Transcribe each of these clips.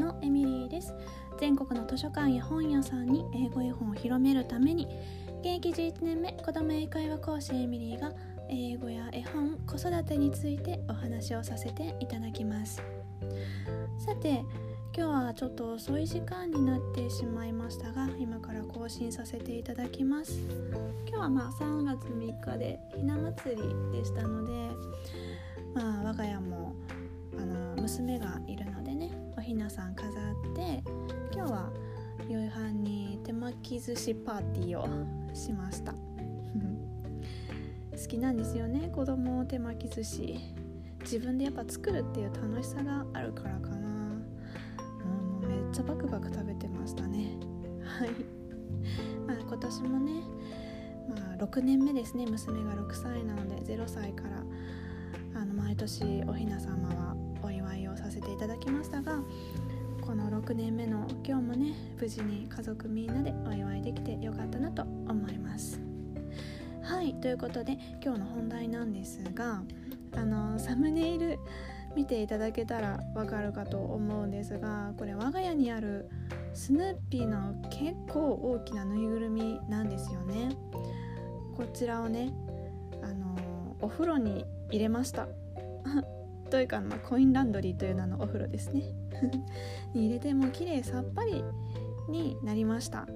のエミリーです。全国の図書館や本屋さんに英語絵本を広めるために現役11年目子ども英会話講師エミリーが英語や絵本子育てについてお話をさせていただきます。さて今日はちょっと遅い時間になってしまいましたが今から更新させていただきます。今日はまあ3月3日でひな祭りでしたのでまあ我が家もあの娘がいるのでねひなさん飾って今日は夕飯に手巻き寿司パーティーをしました。好きなんですよね子供手巻き寿司。自分でやっぱ作るっていう楽しさがあるからかな。もうめっちゃバクバク食べてましたね。はい、まあ、今年もね、まあ、6年目ですね。娘が6歳なので0歳からあの毎年おひな様はさせていただきましたがこの6年目の今日もね無事に家族みんなでお祝いできてよかったなと思います。はいということで今日の本題なんですがあのサムネイル見ていただけたらわかるかと思うんですがこれ我が家にあるスヌーピーの結構大きなぬいぐるみなんですよね。こちらをねあのお風呂に入れました。というか、まあ、コインランドリーという名のお風呂ですね。に入れてもう綺麗さっぱりになりました。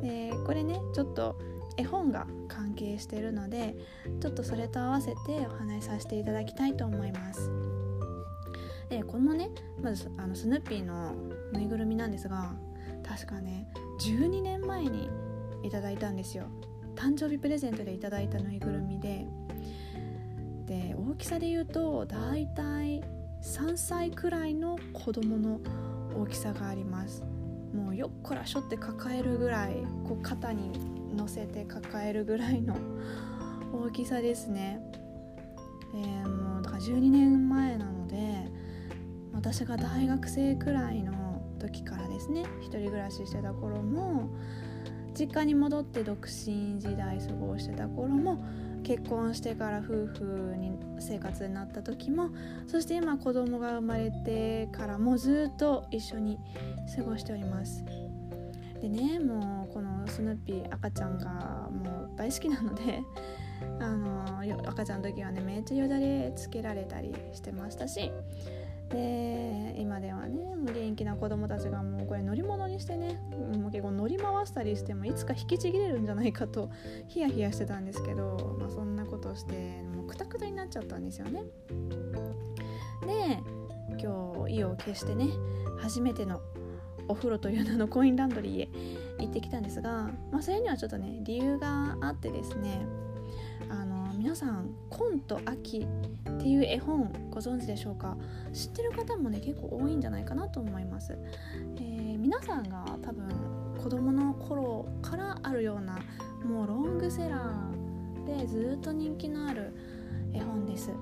でこれねちょっと絵本が関係してるのでちょっとそれと合わせてお話しさせていただきたいと思います。でこのねまずあのスヌーピーのぬいぐるみなんですが確かね12年前にいただいたんですよ。誕生日プレゼントでいただいたぬいぐるみで。で大きさで言うとだいたい3歳くらいの子供の大きさがあります。もうよっこらしょって抱えるぐらいこう肩に乗せて抱えるぐらいの大きさですね、えー、もうだから12年前なので私が大学生くらいの時からですね一人暮らししてた頃も実家に戻って独身時代過ごしてた頃も結婚してから夫婦に生活になった時もそして今子供が生まれてからもずっと一緒に過ごしております。でねもうこのスヌーピー赤ちゃんがもう大好きなので あの赤ちゃんの時はねめっちゃよだれつけられたりしてましたしで今ではね元気な子供たちがもうこれ乗り物にしてねもう結構乗り回したりしてもいつか引きちぎれるんじゃないかとヒヤヒヤしてたんですけど、まあ、そんなことしてもうクタクタになっちゃったんですよね。で今日意を決してね初めてのお風呂という名のコインランドリーへ行ってきたんですが、まあ、それにはちょっとね理由があってですねあの皆さん「コンと秋」っていう絵本ご存知でしょうか？知ってる方もね結構多いんじゃないかなと思います、えー、皆さんが多分子供の頃からあるようなもうロングセラーでずっと人気のある絵本です。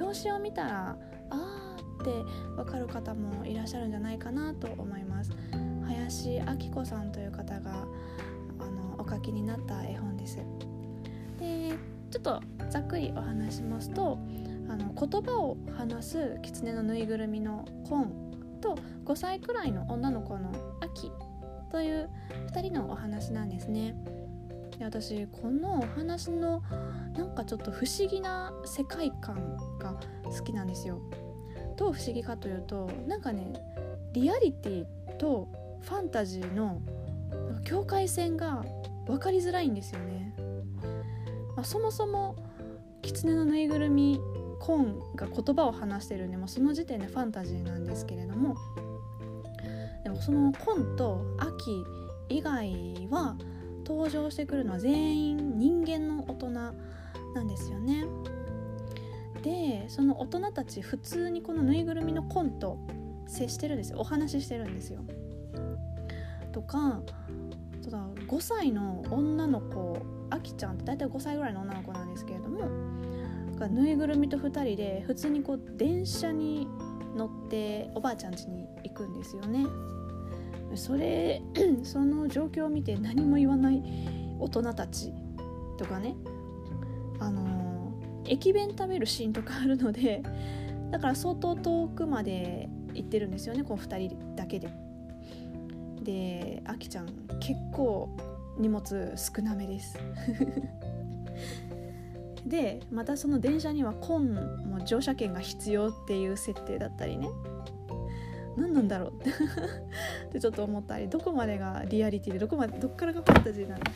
表紙を見たらあーってわかる方もいらっしゃるんじゃないかなと思います。林明子さんという方があのお書きになった絵本です。でちょっとざっくりお話しますとあの言葉を話す狐のぬいぐるみのコンと5歳くらいの女の子のアキという2人のお話なんですね。で私このお話のなんかちょっと不思議な世界観が好きなんですよ。どう不思議かというとなんかねリアリティとファンタジーの境界線が分かりづらいんですよね。まあ、そもそも狐のぬいぐるみコンが言葉を話してるんでもその時点でファンタジーなんですけれどもでもそのコンとアキ以外は登場してくるのは全員人間の大人なんですよね。でその大人たち普通にこのぬいぐるみのコンと接してるんですよお話ししてるんですよ。とかただ5歳の女の子あきちゃんって大体5歳ぐらいの女の子なんですけれどもぬいぐるみと2人で普通にこう電車に乗っておばあちゃん家に行くんですよね。それ その状況を見て何も言わない大人たちとかねあの、駅弁食べるシーンとかあるのでだから相当遠くまで行ってるんですよねこう2人だけで。であきちゃん結構荷物少なめです。でまたその電車にはコンも乗車券が必要っていう設定だったりね。何なんだろうって。ちょっと思ったりどこまでがリアリティでどこまでどっからがファンタジーなのか。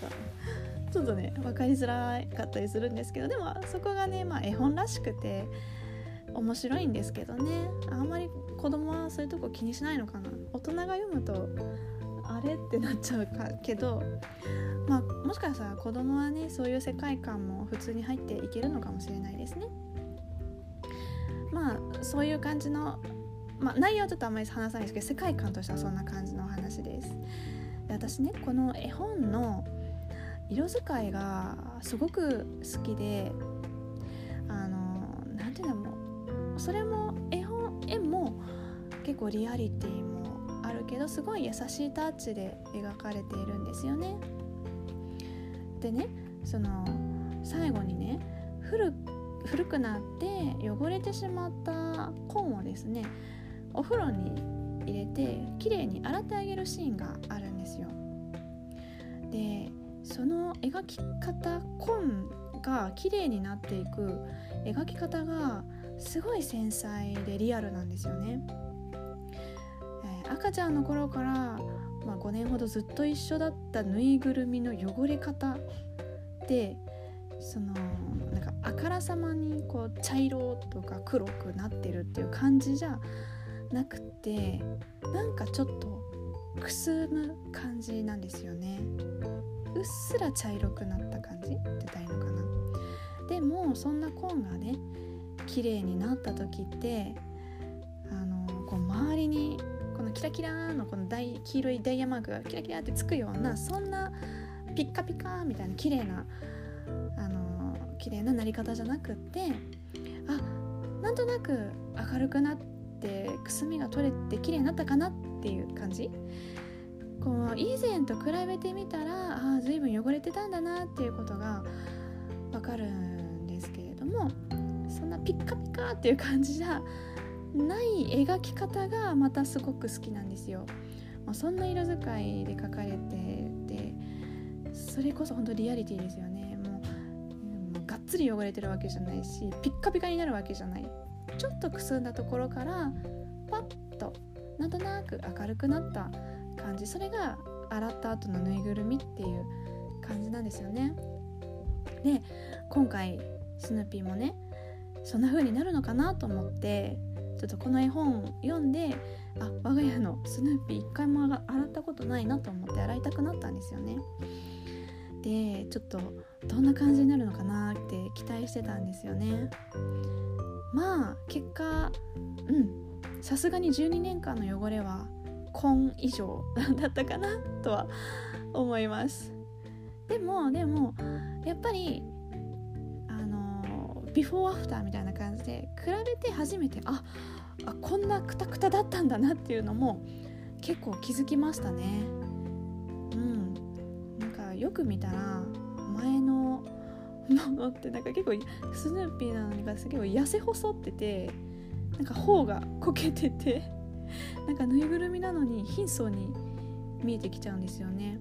ちょっとね分かりづらかったりするんですけどでもそこがね、まあ、絵本らしくて面白いんですけどね。あんまり子供はそういうとこ気にしないのかな。大人が読むとあれ？ってなっちゃうかけどまあもしかしたら子供はねそういう世界観も普通に入っていけるのかもしれないですね。まあそういう感じのまあ、内容はちょっとあんまり話さないですけど世界観としてはそんな感じのお話です。で私ねこの絵本の色使いがすごく好きであの何て言うんだろうそれも絵本絵も結構リアリティもあるけどすごい優しいタッチで描かれているんですよね。でねその最後にね古古くなって汚れてしまった本をですねお風呂に入れて綺麗に洗ってあげるシーンがあるんですよ。でその描き方紺が綺麗になっていく描き方がすごい繊細でリアルなんですよね、赤ちゃんの頃から、まあ、5年ほどずっと一緒だったぬいぐるみの汚れ方でそのなんかあからさまにこう茶色とか黒くなってるっていう感じじゃなくてなんかちょっとくすむ感じなんですよね。うっすら茶色くなった感じって言ったらいいのかな。でもそんなコーンがね綺麗になった時ってあのこう周りにキラキラのこの黄色いダイヤマークがキラキラってつくようなそんなピッカピカみたいな綺麗なあの綺麗ななり方じゃなくってあなんとなく明るくなってくすみが取れて綺麗になったかなっていう感じ？こう以前と比べてみたらああ随分汚れてたんだなっていうことがわかるんですけれどもそんなピッカピカっていう感じじゃない描き方がまたすごく好きなんですよ。まあ、そんな色使いで描かれててそれこそ本当リアリティですよねもうもうがっつり汚れてるわけじゃないしピッカピカになるわけじゃないちょっとくすんだところからパッとなんとなく明るくなった感じそれが洗った後のぬいぐるみっていう感じなんですよね。で今回スヌーピーもねそんな風になるのかなと思ってちょっとこの絵本を読んであ我が家のスヌーピー一回も洗ったことないなと思って洗いたくなったんですよね。でちょっとどんな感じになるのかなって期待してたんですよね。まあ結果うんさすがに12年間の汚れは紺以上 だったかなとは思いますでもでもやっぱりビフォーアフターみたいな感じで比べて初めてああこんなクタクタだったんだなっていうのも結構気づきましたね。うん。なんかよく見たら前のものってなんか結構スヌーピーなのに結構痩せ細っててなんか頬がこけててなんかぬいぐるみなのに貧相に見えてきちゃうんですよね。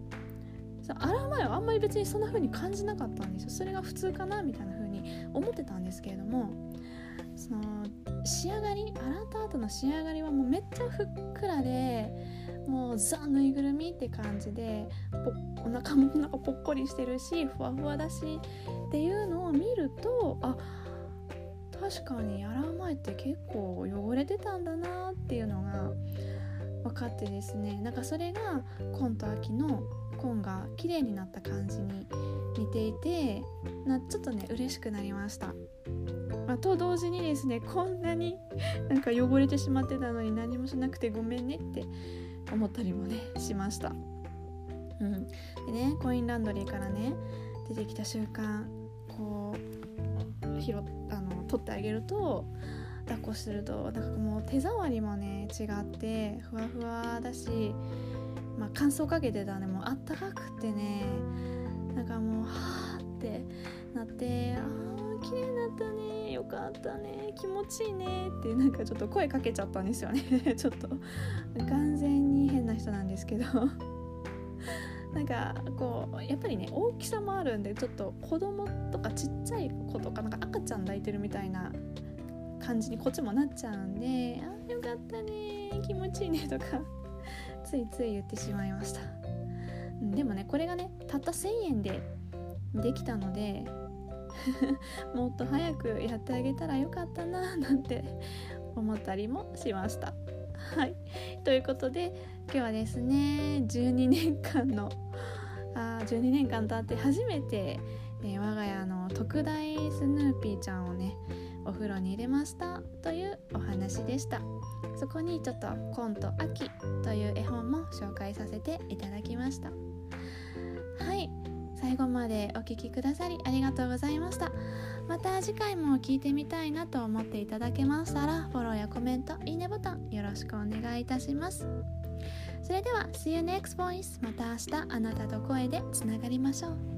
洗う前はあんまり別にそんな風に感じなかったんですよ。それが普通かなみたいな風に思ってたんですけれどもその仕上がり洗った後の仕上がりはもうめっちゃふっくらでもうザぬいぐるみって感じでお腹もなんかぽっこりしてるしふわふわだしっていうのを見るとあ確かに洗う前って結構汚れてたんだなっていうのが分かってですね。なんかそれが紺と秋の紺が綺麗になった感じに似ていてなちょっとね嬉しくなりました。まあ、と同時にですねこんなに なんか汚れてしまってたのに何もしなくてごめんねって思ったりもねしました。うん、でねコインランドリーからね出てきた瞬間こう拾あの取ってあげると抱っこするとなんかもう手触りもね違ってふわふわだし、まあ、乾燥かけてたねもうあったかくてねなんかもうはあってなってあー綺麗になったねよかったね気持ちいいねってなんかちょっと声かけちゃったんですよね。ちょっと。完全に変な人なんですけど。なんかこうやっぱりね大きさもあるんでちょっと子供とかちっちゃい子とかなんか赤ちゃん抱いてるみたいな感じにこっちもなっちゃうんであよかったね気持ちいいねとかついつい言ってしまいました。でもねこれがねたった1000円でできたので もっと早くやってあげたらよかったななんて 思ったりもしました。はい。ということで今日はですね12年間のあ12年間経って初めて、えー、我が家の特大スヌーピーちゃんをねお風呂に入れましたというお話でした。そこにちょっと「コント秋」という絵本も紹介させていただきました。はい。最後までお聴きくださりありがとうございました。また次回も聞いてみたいなと思っていただけましたらフォローやコメントいいねボタンよろしくお願いいたします。それでは See you next voice また明日あなたと声でつながりましょう。